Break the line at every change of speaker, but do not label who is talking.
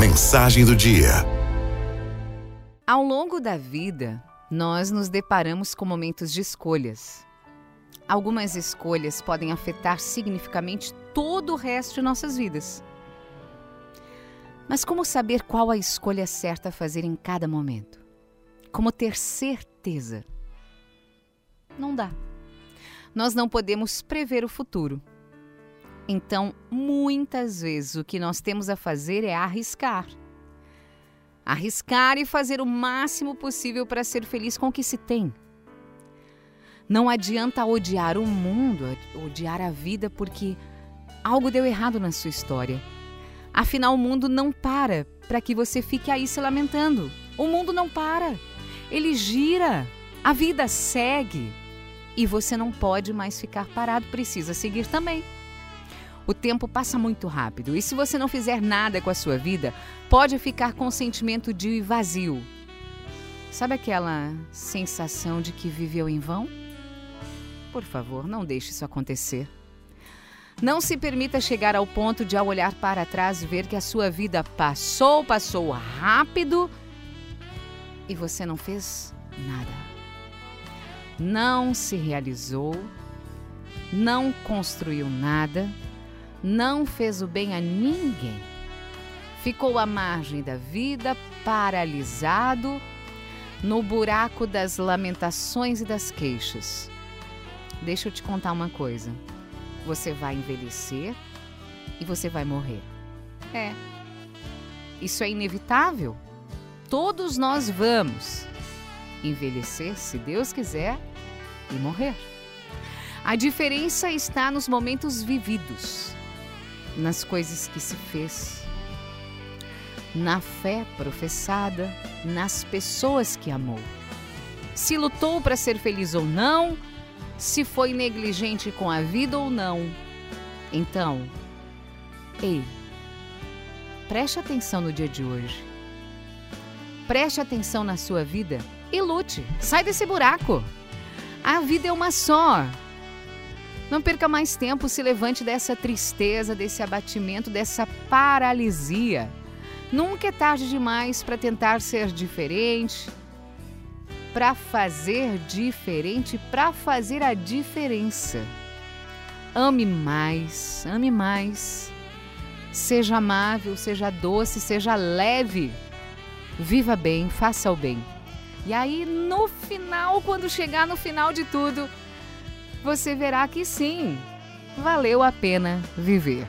Mensagem do dia.
Ao longo da vida, nós nos deparamos com momentos de escolhas. Algumas escolhas podem afetar significativamente todo o resto de nossas vidas. Mas como saber qual a escolha certa a fazer em cada momento? Como ter certeza? Não dá. Nós não podemos prever o futuro. Então, muitas vezes o que nós temos a fazer é arriscar. Arriscar e fazer o máximo possível para ser feliz com o que se tem. Não adianta odiar o mundo, odiar a vida porque algo deu errado na sua história. Afinal, o mundo não para para que você fique aí se lamentando. O mundo não para. Ele gira. A vida segue. E você não pode mais ficar parado, precisa seguir também. O tempo passa muito rápido e se você não fizer nada com a sua vida, pode ficar com o sentimento de vazio. Sabe aquela sensação de que viveu em vão? Por favor, não deixe isso acontecer. Não se permita chegar ao ponto de, ao olhar para trás, ver que a sua vida passou, passou rápido e você não fez nada. Não se realizou, não construiu nada não fez o bem a ninguém. Ficou à margem da vida, paralisado, no buraco das lamentações e das queixas. Deixa eu te contar uma coisa. Você vai envelhecer e você vai morrer. É. Isso é inevitável. Todos nós vamos envelhecer, se Deus quiser, e morrer. A diferença está nos momentos vividos nas coisas que se fez, na fé professada, nas pessoas que amou. Se lutou para ser feliz ou não, se foi negligente com a vida ou não. Então, ei, preste atenção no dia de hoje. Preste atenção na sua vida e lute. Sai desse buraco. A vida é uma só. Não perca mais tempo, se levante dessa tristeza, desse abatimento, dessa paralisia. Nunca é tarde demais para tentar ser diferente, para fazer diferente, para fazer a diferença. Ame mais, ame mais. Seja amável, seja doce, seja leve. Viva bem, faça o bem. E aí, no final, quando chegar no final de tudo, você verá que sim, valeu a pena viver.